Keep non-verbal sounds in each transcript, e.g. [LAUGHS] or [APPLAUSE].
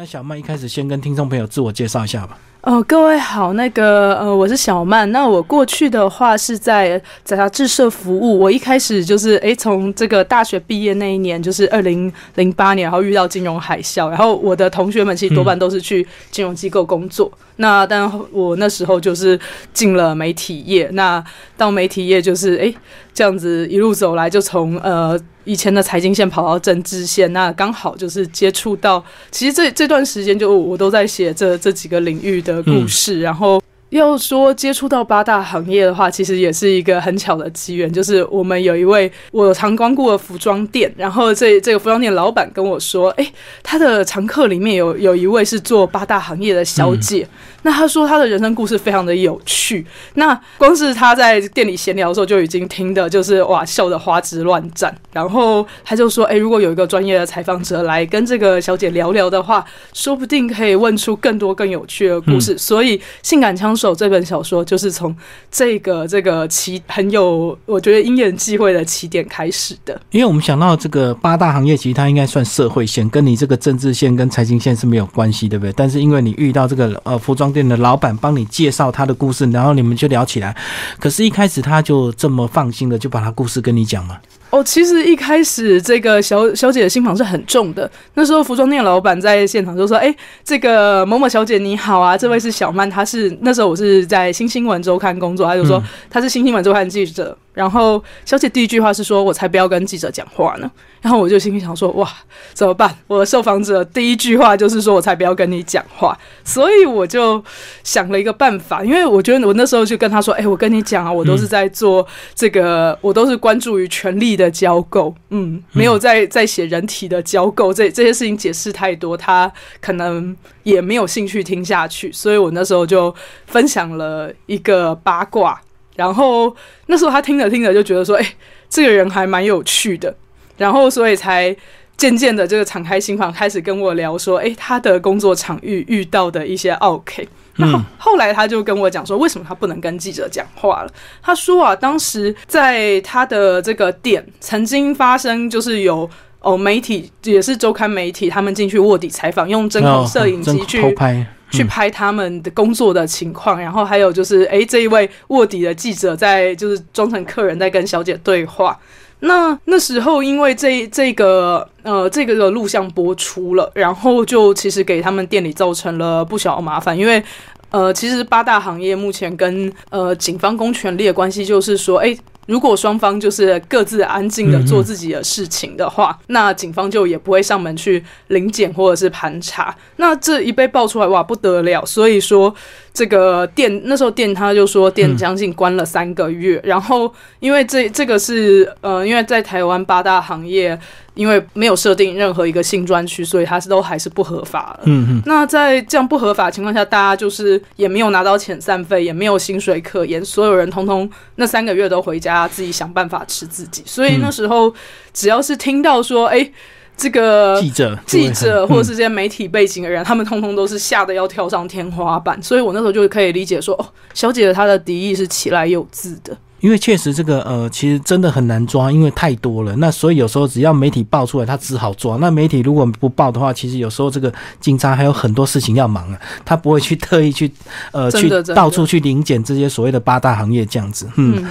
那小麦一开始先跟听众朋友自我介绍一下吧。哦，各位好，那个呃，我是小曼。那我过去的话是在在杂志社服务。我一开始就是诶，从这个大学毕业那一年，就是二零零八年，然后遇到金融海啸，然后我的同学们其实多半都是去金融机构工作。那但我那时候就是进了媒体业。那到媒体业就是诶，这样子一路走来，就从呃以前的财经线跑到政治线。那刚好就是接触到，其实这这段时间就我都在写这这几个领域。的故事，然后要说接触到八大行业的话，其实也是一个很巧的机缘。就是我们有一位我常光顾的服装店，然后这这个服装店老板跟我说：“哎，他的常客里面有有一位是做八大行业的小姐。”那他说他的人生故事非常的有趣，那光是他在店里闲聊的时候就已经听的，就是哇笑得花枝乱颤。然后他就说，哎，如果有一个专业的采访者来跟这个小姐聊聊的话，说不定可以问出更多更有趣的故事。所以《性感枪手》这本小说就是从这个这个起很有我觉得因缘际会的起点开始的。因为我们想到这个八大行业，其实它应该算社会线，跟你这个政治线跟财经线是没有关系，对不对？但是因为你遇到这个呃服装。店的老板帮你介绍他的故事，然后你们就聊起来。可是，一开始他就这么放心的就把他故事跟你讲嘛？哦，其实一开始这个小小姐的心房是很重的。那时候服装店老板在现场就说：“哎，这个某某小姐你好啊，这位是小曼，她是那时候我是在新新闻周刊工作，她就说她是新新闻周刊记者。”然后小姐第一句话是说：“我才不要跟记者讲话呢。”然后我就心里想说：“哇，怎么办？我的受访者第一句话就是说我才不要跟你讲话。”所以我就想了一个办法，因为我觉得我那时候就跟他说：“哎，我跟你讲啊，我都是在做这个，我都是关注于权力的交构，嗯，没有在在写人体的交构，这这些事情解释太多，他可能也没有兴趣听下去。所以我那时候就分享了一个八卦。”然后那时候他听着听着就觉得说，哎，这个人还蛮有趣的，然后所以才渐渐的这个敞开心房，开始跟我聊说，哎，他的工作场域遇到的一些 OK。然后后来他就跟我讲说，为什么他不能跟记者讲话了？他说啊，当时在他的这个店曾经发生，就是有哦媒体也是周刊媒体，他们进去卧底采访，用真空摄影机去拍。去拍他们的工作的情况，然后还有就是，哎，这一位卧底的记者在就是装成客人在跟小姐对话。那那时候因为这这个呃这个的录像播出了，然后就其实给他们店里造成了不小麻烦，因为呃其实八大行业目前跟呃警方公权力的关系就是说，哎。如果双方就是各自安静的做自己的事情的话，那警方就也不会上门去临检或者是盘查。那这一被爆出来，哇，不得了！所以说。这个店那时候店他就说店将近关了三个月，然后因为这这个是呃因为在台湾八大行业因为没有设定任何一个新专区，所以它是都还是不合法的。嗯嗯。那在这样不合法情况下，大家就是也没有拿到遣散费，也没有薪水可言，所有人通通那三个月都回家自己想办法吃自己。所以那时候只要是听到说哎。这个记者、记者或者是这些媒体背景的人，他们通通都是吓得要跳上天花板，所以我那时候就可以理解说，哦，小姐她的敌意是起来有字的。因为确实这个呃，其实真的很难抓，因为太多了。那所以有时候只要媒体爆出来，他只好抓。那媒体如果不报的话，其实有时候这个警察还有很多事情要忙啊，[LAUGHS] 他不会去特意去呃去到处去临检这些所谓的八大行业这样子。嗯，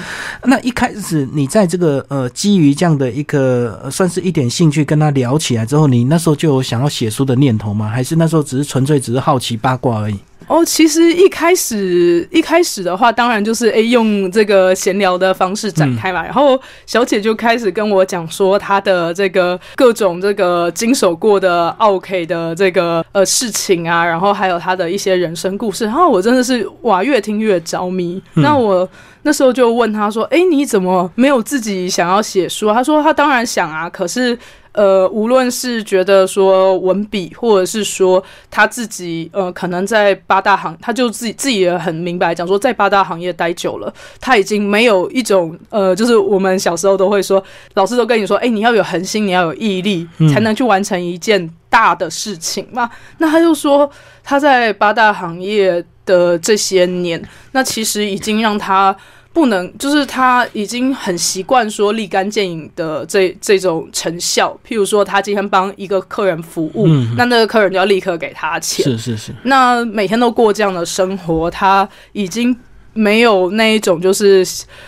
那一开始你在这个呃基于这样的一个算是一点兴趣跟他聊起来之后，你那时候就有想要写书的念头吗？还是那时候只是纯粹只是好奇八卦而已？哦，其实一开始一开始的话，当然就是诶用这个闲聊的方式展开嘛。然后小姐就开始跟我讲说她的这个各种这个经手过的 OK 的这个呃事情啊，然后还有她的一些人生故事。然后我真的是哇，越听越着迷。那我那时候就问她说：“哎，你怎么没有自己想要写书？”她说：“她当然想啊，可是。”呃，无论是觉得说文笔，或者是说他自己，呃，可能在八大行，他就自己自己也很明白，讲说在八大行业待久了，他已经没有一种呃，就是我们小时候都会说，老师都跟你说，哎，你要有恒心，你要有毅力，才能去完成一件大的事情嘛。那他就说他在八大行业的这些年，那其实已经让他。不能，就是他已经很习惯说立竿见影的这这种成效。譬如说，他今天帮一个客人服务，那那个客人就要立刻给他钱。是是是。那每天都过这样的生活，他已经没有那一种就是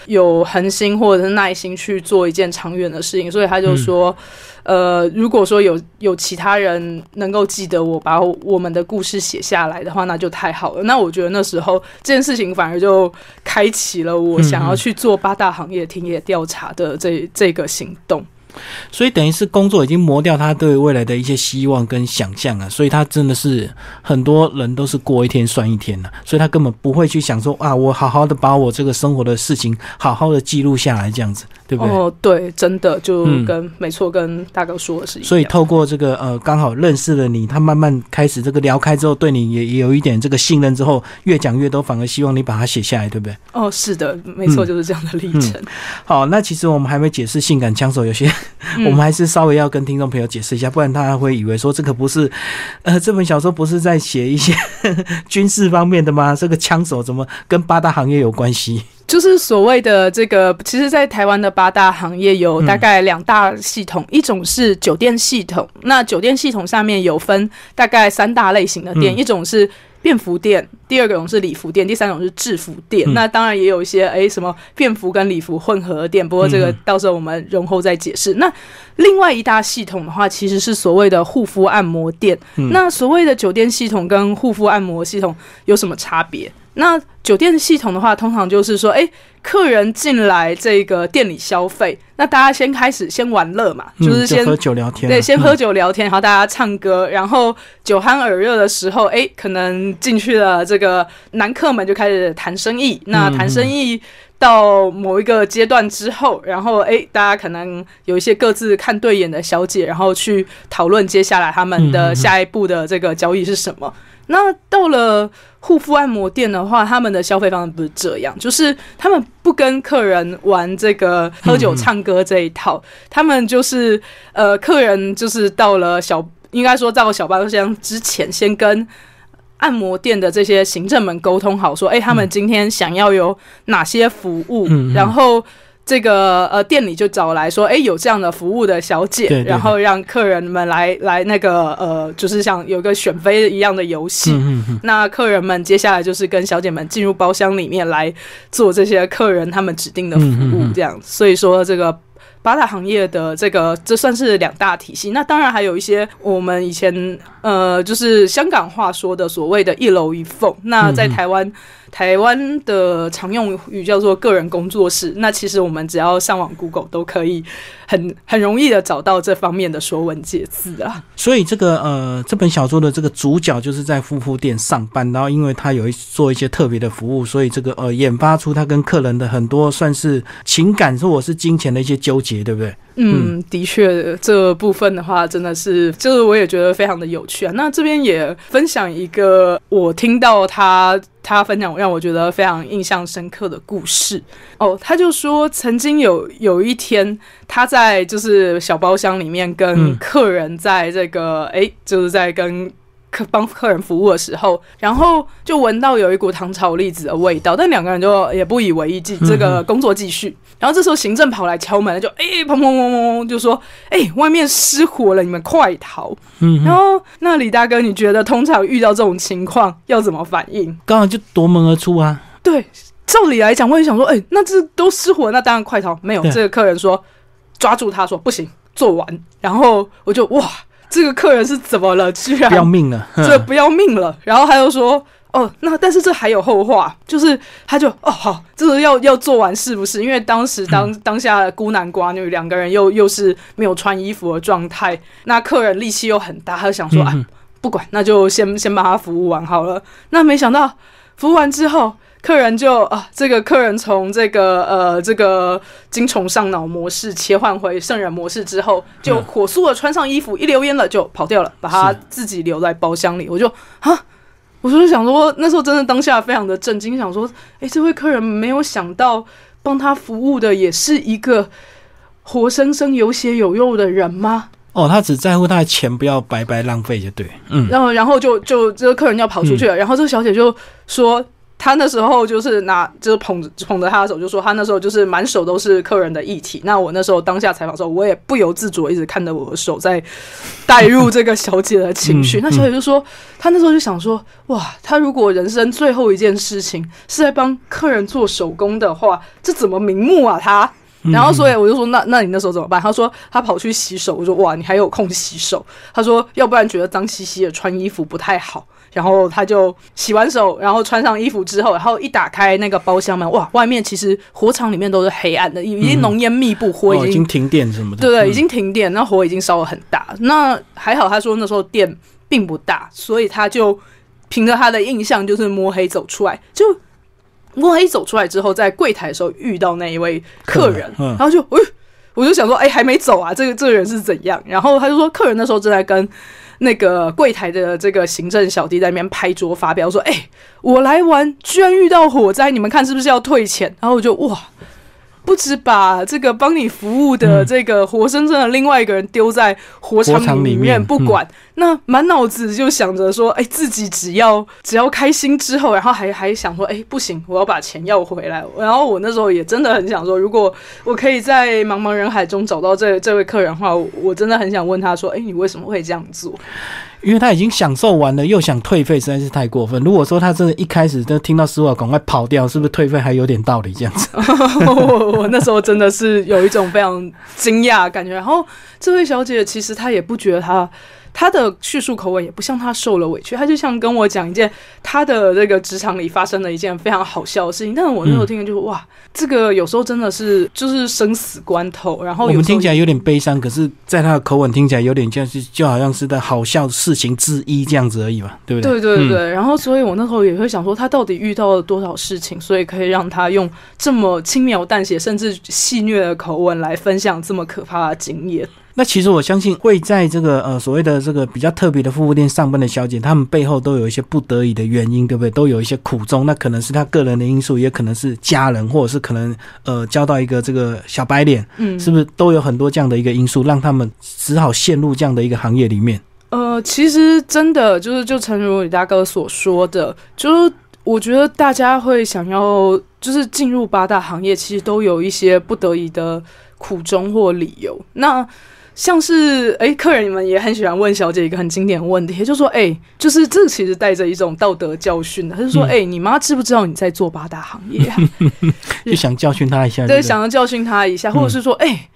有恒心或者是耐心去做一件长远的事情，所以他就说。呃，如果说有有其他人能够记得我把我们的故事写下来的话，那就太好了。那我觉得那时候这件事情反而就开启了我想要去做八大行业田野调查的这这个行动。所以等于是工作已经磨掉他对未来的一些希望跟想象啊，所以他真的是很多人都是过一天算一天了，所以他根本不会去想说啊，我好好的把我这个生活的事情好好的记录下来这样子。对不对？哦，对，真的就跟没错，跟大哥说的是一样。所以透过这个呃，刚好认识了你，他慢慢开始这个聊开之后，对你也也有一点这个信任之后，越讲越多，反而希望你把它写下来，对不对？哦，是的，没错，就是这样的历程。好，那其实我们还没解释性感枪手，有些 [LAUGHS] 我们还是稍微要跟听众朋友解释一下，不然大家会以为说这个不是呃，这本小说不是在写一些 [LAUGHS] 军事方面的吗？这个枪手怎么跟八大行业有关系？就是所谓的这个，其实，在台湾的八大行业有大概两大系统，一种是酒店系统，那酒店系统上面有分大概三大类型的店，一种是便服店，第二种是礼服店，第三种是制服店。那当然也有一些哎什么便服跟礼服混合店，不过这个到时候我们容后再解释。那另外一大系统的话，其实是所谓的护肤按摩店。那所谓的酒店系统跟护肤按摩系统有什么差别？那酒店系统的话，通常就是说，哎，客人进来这个店里消费，那大家先开始先玩乐嘛，就是先喝酒聊天，对，先喝酒聊天，然后大家唱歌，然后酒酣耳热的时候，哎，可能进去了这个男客们就开始谈生意，那谈生意到某一个阶段之后，然后哎，大家可能有一些各自看对眼的小姐，然后去讨论接下来他们的下一步的这个交易是什么。那到了护肤按摩店的话，他们的消费方式不是这样，就是他们不跟客人玩这个喝酒唱歌这一套，他们就是呃，客人就是到了小，应该说到小包厢之前，先跟按摩店的这些行政们沟通好，说，哎，他们今天想要有哪些服务，然后。这个呃，店里就找来说，哎，有这样的服务的小姐，然后让客人们来来那个呃，就是像有个选妃一样的游戏。那客人们接下来就是跟小姐们进入包厢里面来做这些客人他们指定的服务，这样。所以说这个。八大行业的这个，这算是两大体系。那当然还有一些我们以前呃，就是香港话说的所谓的一楼一凤。那在台湾，台湾的常用语叫做个人工作室。那其实我们只要上网 Google 都可以很很容易的找到这方面的说文解字啊。所以这个呃，这本小说的这个主角就是在护肤店上班，然后因为他有一做一些特别的服务，所以这个呃，研发出他跟客人的很多算是情感或者是金钱的一些纠结。对不对？嗯，的确，这部分的话，真的是，就是我也觉得非常的有趣啊。那这边也分享一个我听到他他分享让我觉得非常印象深刻的故事哦。他就说，曾经有有一天，他在就是小包厢里面跟客人在这个哎，就是在跟。客帮客人服务的时候，然后就闻到有一股糖炒栗子的味道，但两个人就也不以为意，继这个工作继续。然后这时候行政跑来敲门，就哎砰砰砰砰砰，就说哎外面失火了，你们快逃！嗯，然后那李大哥，你觉得通常遇到这种情况要怎么反应？刚好就夺门而出啊！对，照理来讲，我也想说，哎，那这都失火，那当然快逃。没有，这个客人说抓住他说不行，做完。然后我就哇。这个客人是怎么了？居然不要命了，[LAUGHS] 这不要命了。然后他又说：“哦，那但是这还有后话，就是他就哦好，这个要要做完是不是？因为当时当当下孤男寡女两个人又又是没有穿衣服的状态，那客人力气又很大，他就想说啊，不管，那就先先把他服务完好了。那没想到服务完之后。”客人就啊，这个客人从这个呃这个精虫上脑模式切换回圣人模式之后，就火速的穿上衣服，一溜烟了就跑掉了，把他自己留在包厢里。我就啊，我就想说，那时候真的当下非常的震惊，想说，哎，这位客人没有想到帮他服务的也是一个活生生有血有肉的人吗？哦，他只在乎他的钱不要白白浪费就对，嗯，然后然后就就这个客人要跑出去了，然后这个小姐就说。他那时候就是拿，就是捧着捧着他的手，就说他那时候就是满手都是客人的液体。那我那时候当下采访的时候，我也不由自主一直看着我的手，在带入这个小姐的情绪。那小姐就说，她那时候就想说，哇，她如果人生最后一件事情是在帮客人做手工的话，这怎么瞑目啊？她。然后，所以我就说，那那你那时候怎么办？他说他跑去洗手。我说哇，你还有空洗手？他说要不然觉得脏兮兮的，穿衣服不太好。然后他就洗完手，然后穿上衣服之后，然后一打开那个包厢门，哇，外面其实火场里面都是黑暗的，已经浓烟密布，火已经停电什么的。对对，已经停电，那火已经烧得很大。那还好，他说那时候电并不大，所以他就凭着他的印象，就是摸黑走出来，就。摸黑走出来之后，在柜台的时候遇到那一位客人，然后就，哎，我就想说，哎，还没走啊，这个这个人是怎样？然后他就说，客人那时候正在跟那个柜台的这个行政小弟在那边拍桌发飙，说，哎，我来玩，居然遇到火灾，你们看是不是要退钱？然后我就，哇。不止把这个帮你服务的这个活生生的另外一个人丢在火场里面不管，那满脑子就想着说，哎，自己只要只要开心之后，然后还还想说，哎，不行，我要把钱要回来。然后我那时候也真的很想说，如果我可以在茫茫人海中找到这这位客人的话，我真的很想问他说，哎，你为什么会这样做？因为他已经享受完了，又想退费，实在是太过分。如果说他真的一开始就听到师傅赶快跑掉，是不是退费还有点道理？这样子，[LAUGHS] 我那时候真的是有一种非常惊讶感觉。然后这位小姐其实她也不觉得她。他的叙述口吻也不像他受了委屈，他就像跟我讲一件他的这个职场里发生的一件非常好笑的事情。但是我那时候听了就是哇，这个有时候真的是就是生死关头。然后我们听起来有点悲伤，可是在他的口吻听起来有点像是就好像是在好笑事情之一这样子而已嘛，对不对？对对对。然后所以我那时候也会想说，他到底遇到了多少事情，所以可以让他用这么轻描淡写甚至戏谑的口吻来分享这么可怕的经验。那其实我相信会在这个呃所谓的这个比较特别的服务店上班的小姐，她们背后都有一些不得已的原因，对不对？都有一些苦衷。那可能是她个人的因素，也可能是家人，或者是可能呃交到一个这个小白脸，嗯，是不是都有很多这样的一个因素，让他们只好陷入这样的一个行业里面？呃，其实真的就是就诚如李大哥所说的，就是我觉得大家会想要就是进入八大行业，其实都有一些不得已的苦衷或理由。那像是哎，客人你们也很喜欢问小姐一个很经典的问题，就说哎，就是这其实带着一种道德教训的，他就说哎，你妈知不知道你在做八大行业？啊 [LAUGHS] 就想教训他一下，对，想要教训他一下，或者是说哎。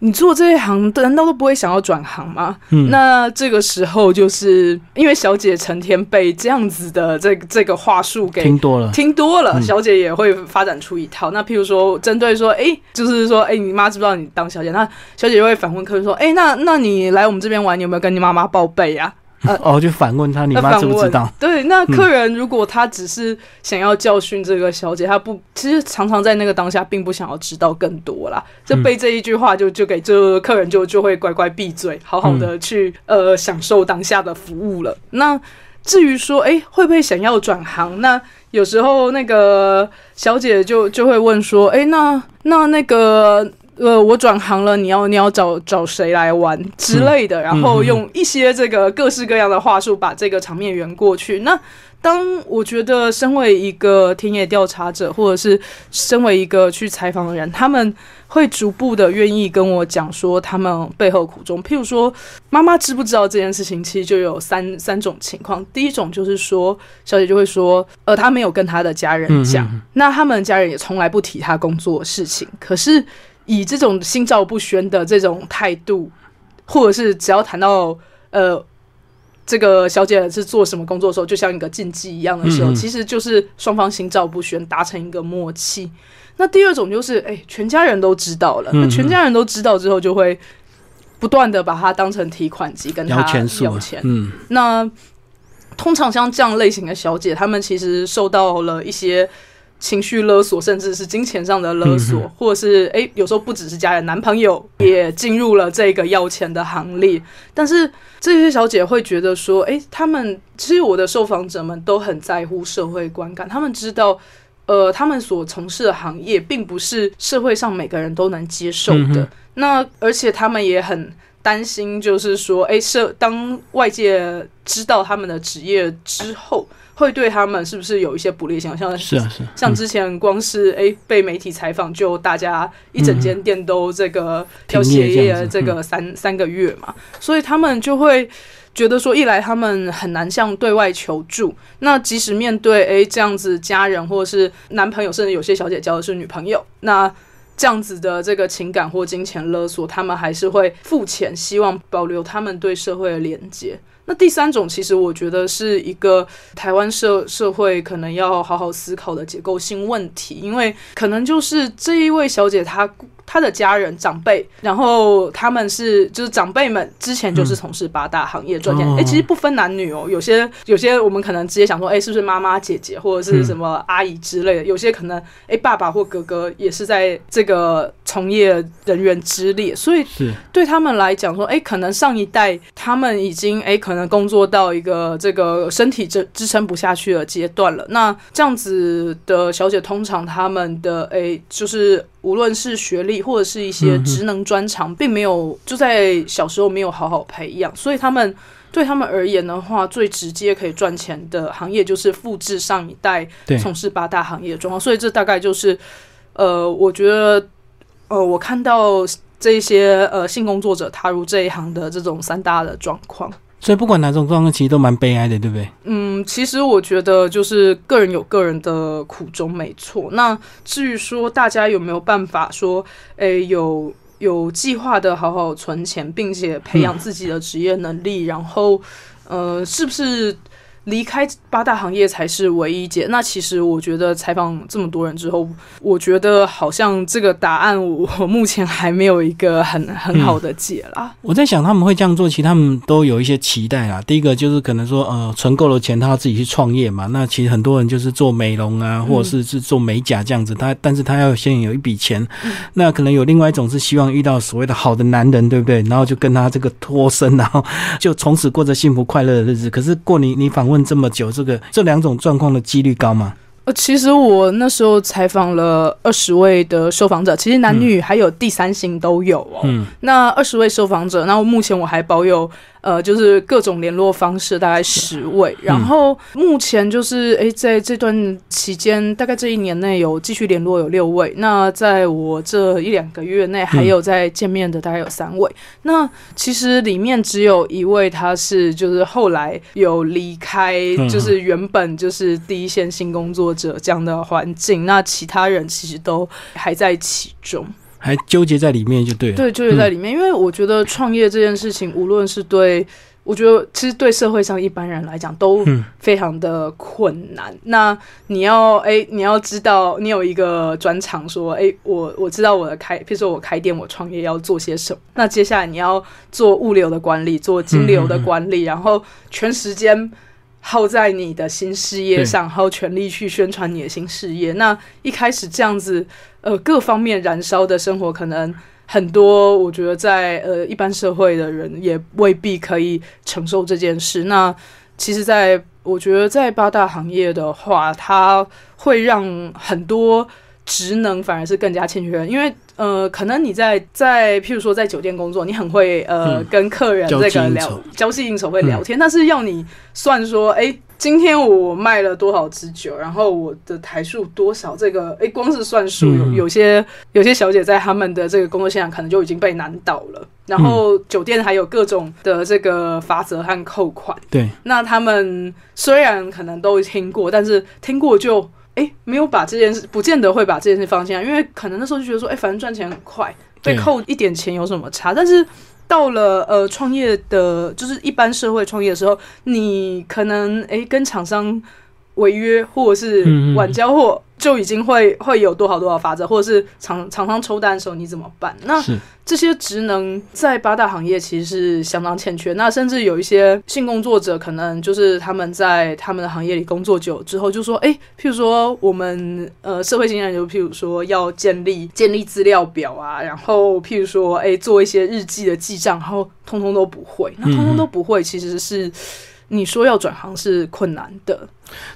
你做这一行，难道都不会想要转行吗？那这个时候，就是因为小姐成天被这样子的这这个话术给听多了，听多了，小姐也会发展出一套。那譬如说，针对说，哎，就是说，哎，你妈知不知道你当小姐？那小姐就会反问客人说，哎，那那你来我们这边玩，你有没有跟你妈妈报备呀？哦，就反问他，你妈知不知道？对，那客人如果他只是想要教训这个小姐，他不，其实常常在那个当下并不想要知道更多啦。就被这一句话就就给这客人就就会乖乖闭嘴，好好的去呃享受当下的服务了。那至于说，哎，会不会想要转行？那有时候那个小姐就就会问说，哎，那那那个。呃，我转行了，你要你要找找谁来玩之类的，然后用一些这个各式各样的话术把这个场面圆过去。那当我觉得身为一个田野调查者，或者是身为一个去采访的人，他们会逐步的愿意跟我讲说他们背后苦衷。譬如说，妈妈知不知道这件事情？其实就有三三种情况。第一种就是说，小姐就会说，呃，她没有跟她的家人讲，那他们家人也从来不提她工作的事情，可是。以这种心照不宣的这种态度，或者是只要谈到呃这个小姐是做什么工作的时候，就像一个禁忌一样的时候，其实就是双方心照不宣，达成一个默契。那第二种就是，哎，全家人都知道了，那全家人都知道之后，就会不断的把它当成提款机跟他要钱。嗯，那通常像这样类型的小姐，她们其实受到了一些。情绪勒索，甚至是金钱上的勒索，或者是哎，有时候不只是家人，男朋友也进入了这个要钱的行列。但是这些小姐会觉得说，哎，他们其实我的受访者们都很在乎社会观感，他们知道，呃，他们所从事的行业并不是社会上每个人都能接受的。那而且他们也很。担心，就是说，哎，社当外界知道他们的职业之后，会对他们是不是有一些不利想象？是啊，是。像之前光是哎被媒体采访，就大家一整间店都这个要歇业这个三三个月嘛，所以他们就会。觉得说，一来他们很难向对外求助，那即使面对诶这样子家人或者是男朋友，甚至有些小姐交的是女朋友，那这样子的这个情感或金钱勒索，他们还是会付钱，希望保留他们对社会的连接。那第三种，其实我觉得是一个台湾社社会可能要好好思考的结构性问题，因为可能就是这一位小姐她。他的家人长辈，然后他们是就是长辈们之前就是从事八大行业赚钱，哎，其实不分男女哦，有些有些我们可能直接想说，哎，是不是妈妈姐姐或者是什么阿姨之类的？有些可能哎，爸爸或哥哥也是在这个从业人员之列，所以对他们来讲说，哎，可能上一代他们已经哎，可能工作到一个这个身体支支撑不下去的阶段了。那这样子的小姐，通常他们的哎，就是无论是学历。或者是一些职能专长，并没有就在小时候没有好好培养，所以他们对他们而言的话，最直接可以赚钱的行业就是复制上一代从事八大行业的状况。所以这大概就是呃，我觉得呃，我看到这些呃性工作者踏入这一行的这种三大的状况。所以不管哪种状况，其实都蛮悲哀的，对不对？嗯，其实我觉得就是个人有个人的苦衷，没错。那至于说大家有没有办法说，诶，有有计划的好好存钱，并且培养自己的职业能力，然后，呃，是不是？离开八大行业才是唯一解。那其实我觉得采访这么多人之后，我觉得好像这个答案我目前还没有一个很很好的解啦。我在想他们会这样做，其实他们都有一些期待啦。第一个就是可能说，呃，存够了钱，他要自己去创业嘛。那其实很多人就是做美容啊，或者是是做美甲这样子。他但是他要先有一笔钱。那可能有另外一种是希望遇到所谓的好的男人，对不对？然后就跟他这个脱身，然后就从此过着幸福快乐的日子。可是过你你访问。这么久，这个这两种状况的几率高吗？呃，其实我那时候采访了二十位的受访者，其实男女还有第三性都有哦。嗯，那二十位受访者，那目前我还保有。呃，就是各种联络方式，大概十位。然后目前就是，哎，在这段期间，大概这一年内有继续联络有六位。那在我这一两个月内，还有在见面的大概有三位。那其实里面只有一位，他是就是后来有离开，就是原本就是第一线性工作者这样的环境。那其他人其实都还在其中。还纠结在里面就对了，对，纠结在里面，因为我觉得创业这件事情，无论是对，我觉得其实对社会上一般人来讲都非常的困难。那你要哎，你要知道，你有一个专长，说哎，我我知道我的开，比如说我开店，我创业要做些什么。那接下来你要做物流的管理，做金流的管理，然后全时间耗在你的新事业上，还有全力去宣传你的新事业。那一开始这样子。呃，各方面燃烧的生活可能很多，我觉得在呃一般社会的人也未必可以承受这件事。那其实，在我觉得在八大行业的话，它会让很多职能反而是更加欠缺，因为呃，可能你在在譬如说在酒店工作，你很会呃跟客人这个聊交际应酬会聊天，但是要你算说哎。今天我卖了多少支酒，然后我的台数多少？这个哎，光是算数，有有些有些小姐在他们的这个工作现场可能就已经被难倒了。然后酒店还有各种的这个罚则和扣款。对，那他们虽然可能都听过，但是听过就哎没有把这件事，不见得会把这件事放下，因为可能那时候就觉得说，哎，反正赚钱很快，被扣一点钱有什么差？但是。到了呃创业的，就是一般社会创业的时候，你可能哎跟厂商违约或者是晚交货。就已经会会有多少多少法则，或者是厂厂商抽单的时候你怎么办？那这些职能在八大行业其实是相当欠缺。那甚至有一些性工作者，可能就是他们在他们的行业里工作久之后，就说：“哎，譬如说我们呃社会新人，就譬如说要建立建立资料表啊，然后譬如说哎做一些日记的记账，然后通通都不会。那通通都不会，其实是。你说要转行是困难的。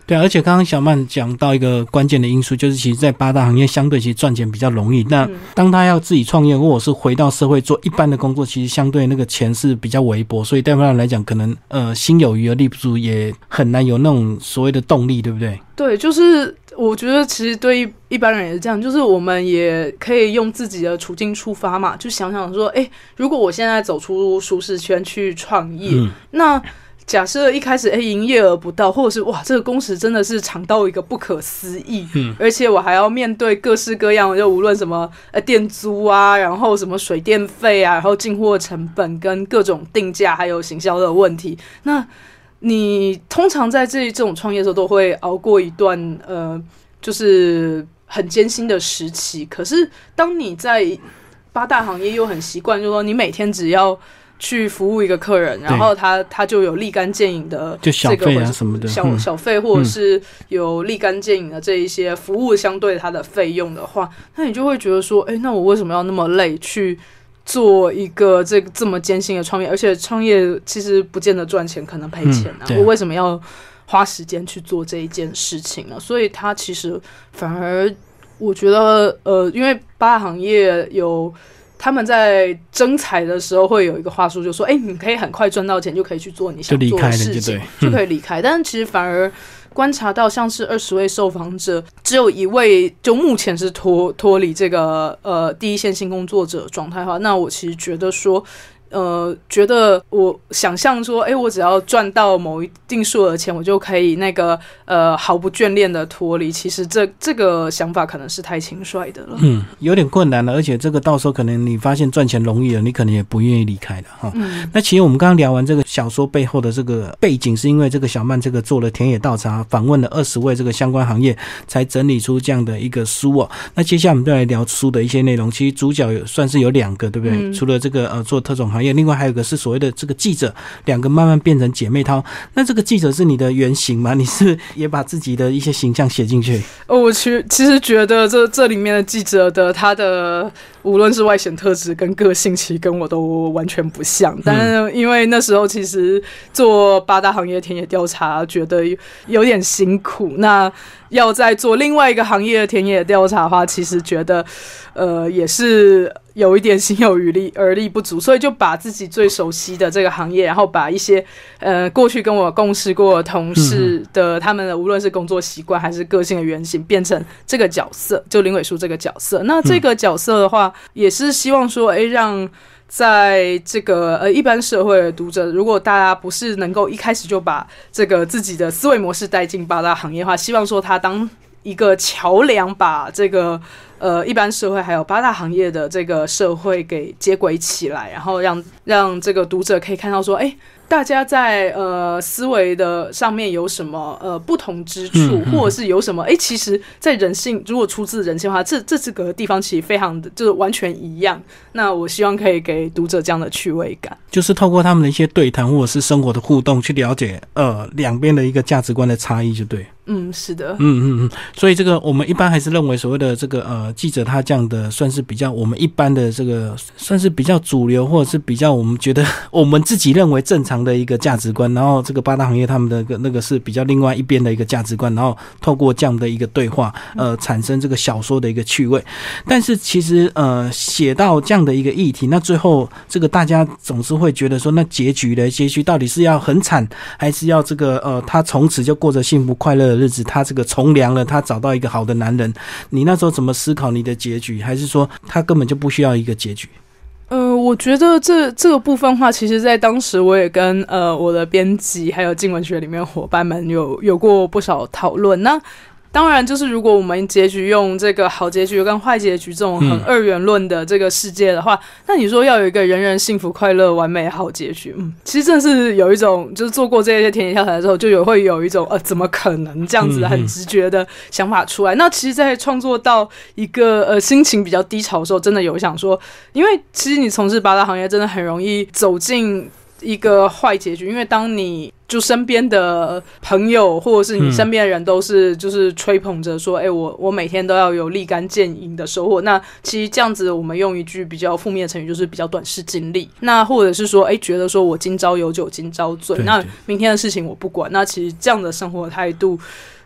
对，而且刚刚小曼讲到一个关键的因素，就是其实，在八大行业相对其实赚钱比较容易。那当他要自己创业，或者是回到社会做一般的工作，其实相对那个钱是比较微薄，所以对他来讲，可能呃心有余而力不足，也很难有那种所谓的动力，对不对？对，就是我觉得其实对一一般人也是这样，就是我们也可以用自己的处境出发嘛，就想想说，哎，如果我现在走出舒适圈去创业，那。假设一开始哎营业额不到，或者是哇这个工时真的是长到一个不可思议，嗯，而且我还要面对各式各样，就无论什么呃店租啊，然后什么水电费啊，然后进货成本跟各种定价还有行销的问题，那你通常在这这种创业的时候都会熬过一段呃就是很艰辛的时期，可是当你在八大行业又很习惯，就说你每天只要。去服务一个客人，然后他他就有立竿见影的就小费啊什么的小小费，或者是有立竿见影的这一些服务相对他的费用的话，那你就会觉得说，哎，那我为什么要那么累去做一个这这么艰辛的创业？而且创业其实不见得赚钱，可能赔钱啊！我为什么要花时间去做这一件事情呢？所以他其实反而我觉得，呃，因为八大行业有。他们在征才的时候会有一个话术，就说：“哎，你可以很快赚到钱，就可以去做你想做的事情，就可以离开。”但是其实反而观察到，像是二十位受访者，只有一位就目前是脱脱离这个呃第一线性工作者状态的话，那我其实觉得说。呃，觉得我想象说，哎，我只要赚到某一定数额钱，我就可以那个呃毫不眷恋的脱离。其实这这个想法可能是太轻率的了。嗯，有点困难了，而且这个到时候可能你发现赚钱容易了，你可能也不愿意离开的哈。嗯。那其实我们刚刚聊完这个小说背后的这个背景，是因为这个小曼这个做了田野调查，访问了二十位这个相关行业，才整理出这样的一个书哦。那接下来我们就来聊书的一些内容。其实主角有算是有两个，对不对？除了这个呃做特种行。另外还有一个是所谓的这个记者，两个慢慢变成姐妹淘。那这个记者是你的原型吗？你是 [LAUGHS] 也把自己的一些形象写进去？哦，我其其实觉得这这里面的记者的他的无论是外显特质跟个性，其实跟我都完全不像。但是因为那时候其实做八大行业田野调查，觉得有点辛苦。那要再做另外一个行业的田野调查的话，其实觉得呃也是。有一点心有余力而力不足，所以就把自己最熟悉的这个行业，然后把一些呃过去跟我共事过同事的他们的无论是工作习惯还是个性的原型，变成这个角色，就林伟书这个角色。那这个角色的话，也是希望说，哎，让在这个呃一般社会的读者，如果大家不是能够一开始就把这个自己的思维模式带进八大行业的话，希望说他当一个桥梁，把这个。呃，一般社会还有八大行业的这个社会给接轨起来，然后让让这个读者可以看到说，哎。大家在呃思维的上面有什么呃不同之处，或者是有什么？哎，其实，在人性如果出自人性的话，这这这个地方其实非常的就是完全一样。那我希望可以给读者这样的趣味感，就是透过他们的一些对谈或者是生活的互动，去了解呃两边的一个价值观的差异，就对。嗯，是的。嗯嗯嗯。所以这个我们一般还是认为所谓的这个呃记者他这样的算是比较我们一般的这个算是比较主流，或者是比较我们觉得 [LAUGHS] 我们自己认为正常。的一个价值观，然后这个八大行业他们的个那个是比较另外一边的一个价值观，然后透过这样的一个对话，呃，产生这个小说的一个趣味。但是其实呃，写到这样的一个议题，那最后这个大家总是会觉得说，那结局的结局到底是要很惨，还是要这个呃，他从此就过着幸福快乐的日子，他这个从良了，他找到一个好的男人？你那时候怎么思考你的结局？还是说他根本就不需要一个结局？呃，我觉得这这个部分话，其实，在当时我也跟呃我的编辑还有静文学里面伙伴们有有过不少讨论。那当然，就是如果我们结局用这个好结局跟坏结局这种很二元论的这个世界的话，那你说要有一个人人幸福、快乐、完美好结局，嗯，其实真的是有一种，就是做过这些田野调查之后，就有会有一种呃，怎么可能这样子很直觉的想法出来？那其实，在创作到一个呃心情比较低潮的时候，真的有想说，因为其实你从事八大行业，真的很容易走进一个坏结局，因为当你。就身边的朋友或者是你身边的人都是就是吹捧着说，哎，我我每天都要有立竿见影的收获。那其实这样子，我们用一句比较负面的成语，就是比较短视经历。那或者是说，哎，觉得说我今朝有酒今朝醉，那明天的事情我不管。那其实这样的生活态度。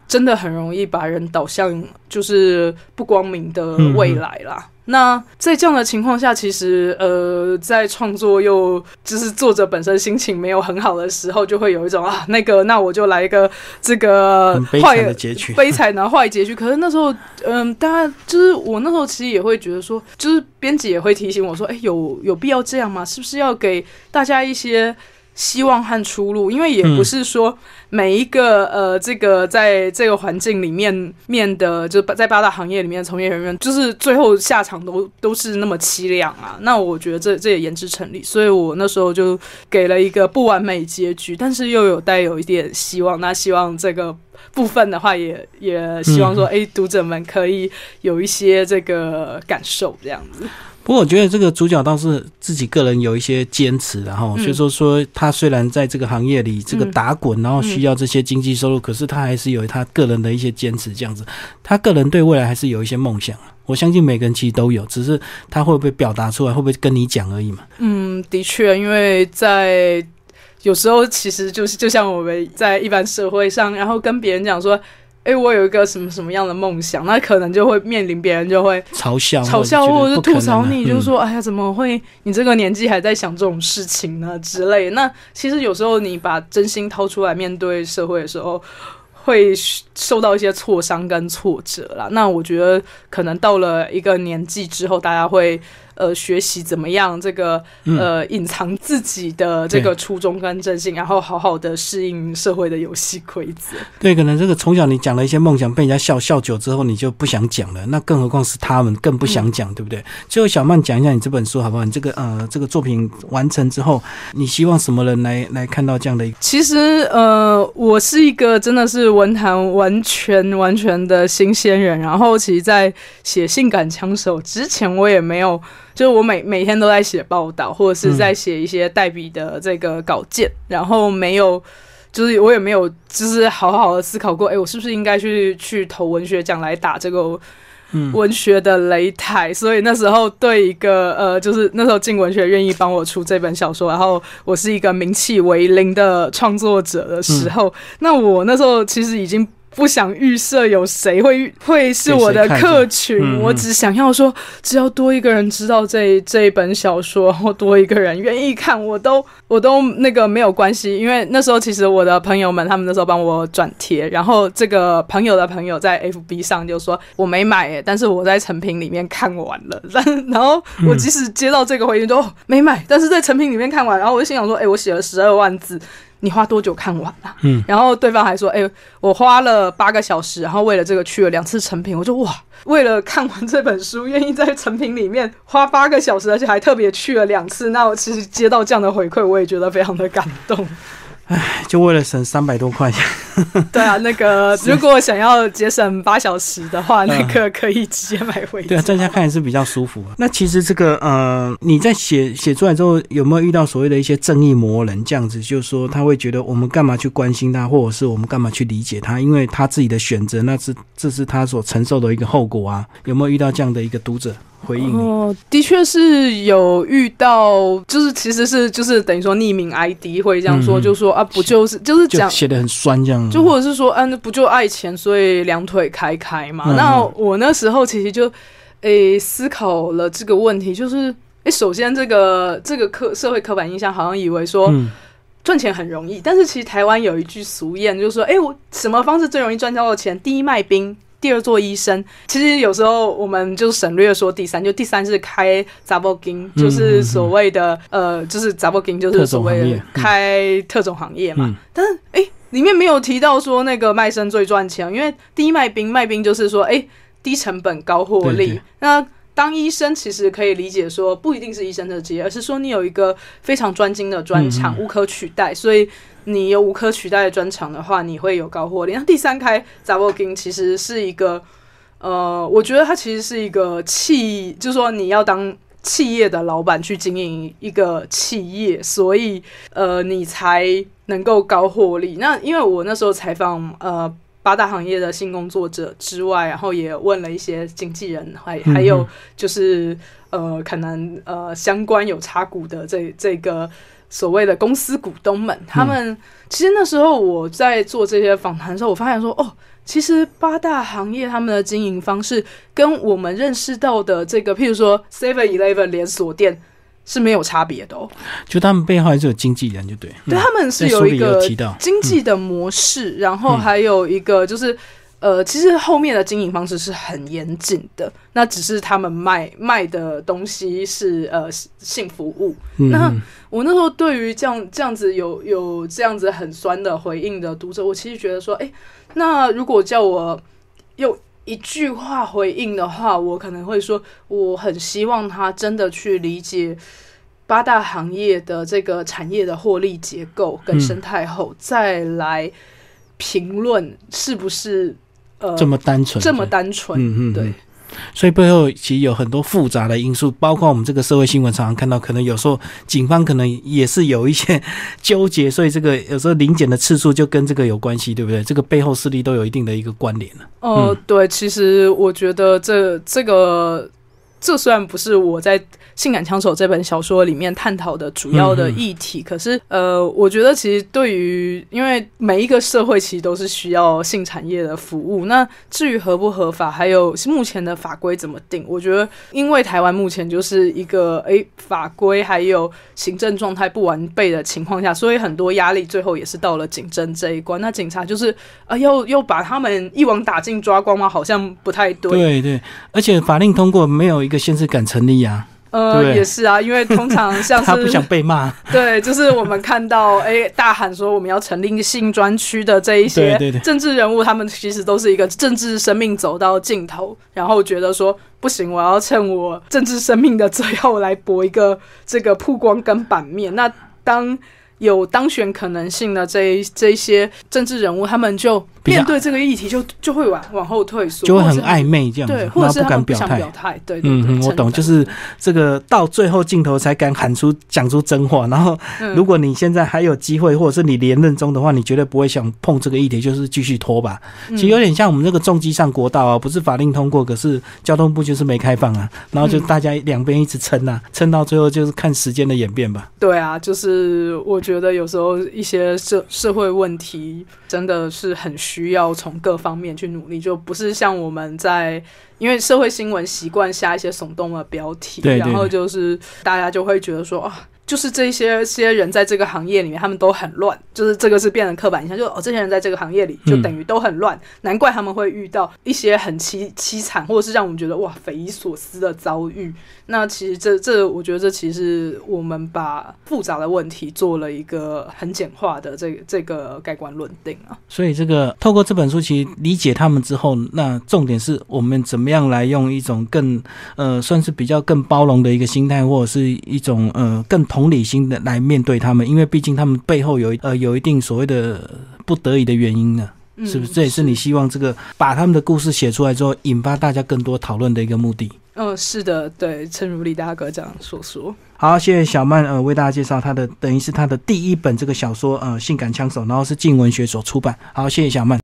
真的很容易把人导向就是不光明的未来啦。那在这样的情况下，其实呃，在创作又就是作者本身心情没有很好的时候，就会有一种啊，那个那我就来一个这个坏的结局，[LAUGHS] 悲惨的坏结局。可是那时候，嗯，大家就是我那时候其实也会觉得说，就是编辑也会提醒我说，哎，有有必要这样吗？是不是要给大家一些？希望和出路，因为也不是说每一个呃，这个在这个环境里面面的，就在八大行业里面从业人员，就是最后下场都都是那么凄凉啊。那我觉得这这也言之成立，所以我那时候就给了一个不完美结局，但是又有带有一点希望。那希望这个部分的话，也也希望说，哎，读者们可以有一些这个感受，这样子。不过我觉得这个主角倒是自己个人有一些坚持，然后所以说说他虽然在这个行业里这个打滚，然后需要这些经济收入，可是他还是有他个人的一些坚持，这样子，他个人对未来还是有一些梦想。我相信每个人其实都有，只是他会不会表达出来，会不会跟你讲而已嘛。嗯，的确，因为在有时候其实就是就像我们在一般社会上，然后跟别人讲说。哎，我有一个什么什么样的梦想，那可能就会面临别人就会嘲笑、嘲笑或者是吐槽你，就是说，哎呀，怎么会你这个年纪还在想这种事情呢？之类。那其实有时候你把真心掏出来面对社会的时候，会受到一些挫伤跟挫折啦。那我觉得可能到了一个年纪之后，大家会。呃，学习怎么样？这个呃，隐藏自己的这个初衷跟真心，然后好好的适应社会的游戏规则。对，可能这个从小你讲了一些梦想，被人家笑笑久之后，你就不想讲了。那更何况是他们更不想讲，对不对？最后，小曼讲一下你这本书好不好？你这个呃，这个作品完成之后，你希望什么人来来看到这样的？其实呃，我是一个真的是文坛完全完全的新鲜人。然后，其实，在写性感枪手之前，我也没有。就是我每每天都在写报道，或者是在写一些代笔的这个稿件，然后没有，就是我也没有，就是好好的思考过，哎，我是不是应该去去投文学奖来打这个文学的擂台？所以那时候对一个呃，就是那时候进文学愿意帮我出这本小说，然后我是一个名气为零的创作者的时候，那我那时候其实已经。不想预设有谁会会是我的客群，我只想要说，只要多一个人知道这这一本小说，或多一个人愿意看，我都我都那个没有关系。因为那时候其实我的朋友们，他们那时候帮我转贴，然后这个朋友的朋友在 FB 上就说我没买，但是我在成品里面看完了。然 [LAUGHS] 然后我即使接到这个回应，都没买，但是在成品里面看完，然后我就心想说，哎，我写了十二万字。你花多久看完啊？嗯，然后对方还说：“哎，我花了八个小时，然后为了这个去了两次成品。”我就哇，为了看完这本书，愿意在成品里面花八个小时，而且还特别去了两次。那我其实接到这样的回馈，我也觉得非常的感动。唉，就为了省三百多块钱。[LAUGHS] 对啊，那个 [LAUGHS] 如果想要节省八小时的话，那个可以直接买回。对啊，在家看也是比较舒服。那其实这个呃，你在写写出来之后，有没有遇到所谓的一些正义魔人这样子？就是说他会觉得我们干嘛去关心他，或者是我们干嘛去理解他？因为他自己的选择，那是这是他所承受的一个后果啊。有没有遇到这样的一个读者？回应哦，的确是有遇到，就是其实是就是等于说匿名 ID 会这样说，就说啊，不就是就是讲写的很酸这样，就或者是说啊，那不就爱钱，所以两腿开开嘛。那我那时候其实就诶思考了这个问题，就是诶，首先这个这个刻社会刻板印象好像以为说赚钱很容易，但是其实台湾有一句俗谚，就是说诶，我什么方式最容易赚到钱？第一卖冰。第二做医生，其实有时候我们就省略说第三，就第三是开杂包金，就是所谓的呃，就是杂包金，就是所谓的开特种行业嘛。但是哎，里面没有提到说那个卖身最赚钱，因为第一卖兵，卖兵就是说哎，低成本高获利。那当医生其实可以理解说，不一定是医生的职业，而是说你有一个非常专精的专长，无可取代，所以。你有无可取代的专长的话，你会有高获利。那第三开 z a v o g i n 其实是一个，呃，我觉得它其实是一个企，就是说你要当企业的老板去经营一个企业，所以呃，你才能够高获利。那因为我那时候采访呃八大行业的性工作者之外，然后也问了一些经纪人，还还有就是呃，可能呃相关有插股的这这个所谓的公司股东们，他们其实那时候我在做这些访谈的时候，我发现说哦。其实八大行业他们的经营方式跟我们认识到的这个，譬如说 Seven Eleven 连锁店是没有差别的哦。就他们背后还是有经纪人，就对。对，他们是有一个经济的模式，然后还有一个就是，呃，其实后面的经营方式是很严谨的。那只是他们卖卖的东西是呃性服务。那我那时候对于这样这样子有有这样子很酸的回应的读者，我其实觉得说，哎。那如果叫我用一句话回应的话，我可能会说，我很希望他真的去理解八大行业的这个产业的获利结构跟生态后，再来评论是不是呃这么单纯，这么单纯，嗯嗯，对。所以背后其实有很多复杂的因素，包括我们这个社会新闻常常看到，可能有时候警方可能也是有一些纠结，所以这个有时候临检的次数就跟这个有关系，对不对？这个背后势力都有一定的一个关联了。哦，对，其实我觉得这这个这虽然不是我在。《性感枪手》这本小说里面探讨的主要的议题，可是呃，我觉得其实对于，因为每一个社会其实都是需要性产业的服务。那至于合不合法，还有目前的法规怎么定，我觉得因为台湾目前就是一个诶法规还有行政状态不完备的情况下，所以很多压力最后也是到了警政这一关。那警察就是啊，要要把他们一网打尽抓光吗？好像不太对。对对，而且法令通过没有一个限制敢成立啊。呃，也是啊，因为通常像是 [LAUGHS] 他不想被骂，对，就是我们看到哎大喊说我们要成立性专区的这一些政治人物，他们其实都是一个政治生命走到尽头，然后觉得说不行，我要趁我政治生命的最后来搏一个这个曝光跟版面。那当有当选可能性的这一这一些政治人物，他们就。面对这个议题，就就会往往后退缩，就会很暧昧这样子，或者是不敢表态。表态对，嗯，我懂，就是这个到最后镜头才敢喊出讲出真话。然后，如果你现在还有机会，或者是你连任中的话，你绝对不会想碰这个议题，就是继续拖吧。其实有点像我们这个重机上国道啊，不是法令通过，可是交通部就是没开放啊。然后就大家两边一直撑啊，撑到最后就是看时间的演变吧。对啊，就是我觉得有时候一些社社会问题真的是很需。需要从各方面去努力，就不是像我们在因为社会新闻习惯下一些耸动的标题，然后就是大家就会觉得说啊。就是这些些人在这个行业里面，他们都很乱。就是这个是变成刻板印象，就哦，这些人在这个行业里就等于都很乱，难怪他们会遇到一些很凄凄惨，或者是让我们觉得哇匪夷所思的遭遇。那其实这这，我觉得这其实我们把复杂的问题做了一个很简化的这这个盖棺论定啊。所以这个透过这本书，其实理解他们之后，那重点是我们怎么样来用一种更呃，算是比较更包容的一个心态，或者是一种呃更。同理心的来面对他们，因为毕竟他们背后有呃有一定所谓的不得已的原因呢，是不是？这也是你希望这个把他们的故事写出来之后，引发大家更多讨论的一个目的。嗯，是的，对，正如李大哥这样所说。好，谢谢小曼呃为大家介绍他的等于是他的第一本这个小说呃性感枪手，然后是静文学所出版。好，谢谢小曼。